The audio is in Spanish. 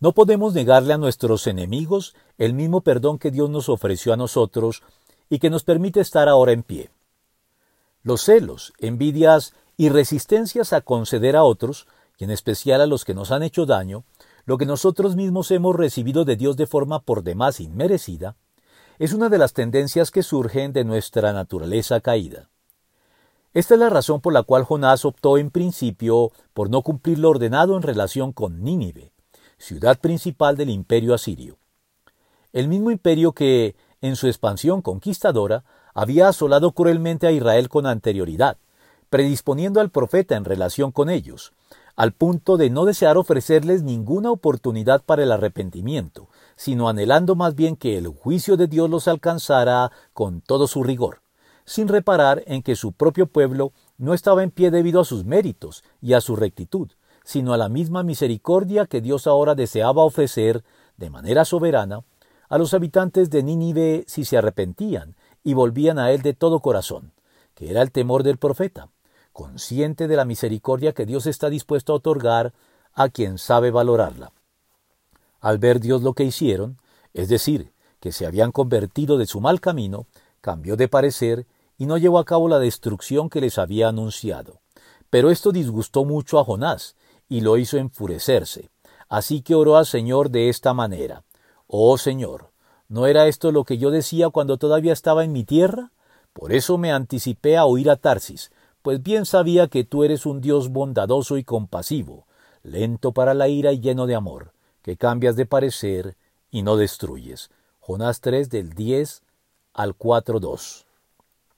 No podemos negarle a nuestros enemigos el mismo perdón que Dios nos ofreció a nosotros y que nos permite estar ahora en pie. Los celos, envidias y resistencias a conceder a otros, y en especial a los que nos han hecho daño, lo que nosotros mismos hemos recibido de Dios de forma por demás inmerecida, es una de las tendencias que surgen de nuestra naturaleza caída. Esta es la razón por la cual Jonás optó en principio por no cumplir lo ordenado en relación con Nínive, ciudad principal del imperio asirio. El mismo imperio que, en su expansión conquistadora, había asolado cruelmente a Israel con anterioridad, predisponiendo al profeta en relación con ellos, al punto de no desear ofrecerles ninguna oportunidad para el arrepentimiento, sino anhelando más bien que el juicio de Dios los alcanzara con todo su rigor, sin reparar en que su propio pueblo no estaba en pie debido a sus méritos y a su rectitud, sino a la misma misericordia que Dios ahora deseaba ofrecer, de manera soberana, a los habitantes de Nínive si se arrepentían y volvían a él de todo corazón, que era el temor del profeta, consciente de la misericordia que Dios está dispuesto a otorgar a quien sabe valorarla. Al ver Dios lo que hicieron, es decir, que se habían convertido de su mal camino, cambió de parecer y no llevó a cabo la destrucción que les había anunciado. Pero esto disgustó mucho a Jonás, y lo hizo enfurecerse. Así que oró al Señor de esta manera. Oh Señor, ¿no era esto lo que yo decía cuando todavía estaba en mi tierra? Por eso me anticipé a oír a Tarsis, pues bien sabía que tú eres un Dios bondadoso y compasivo, lento para la ira y lleno de amor, que cambias de parecer y no destruyes. Jonás 3 del 10 al 4.2.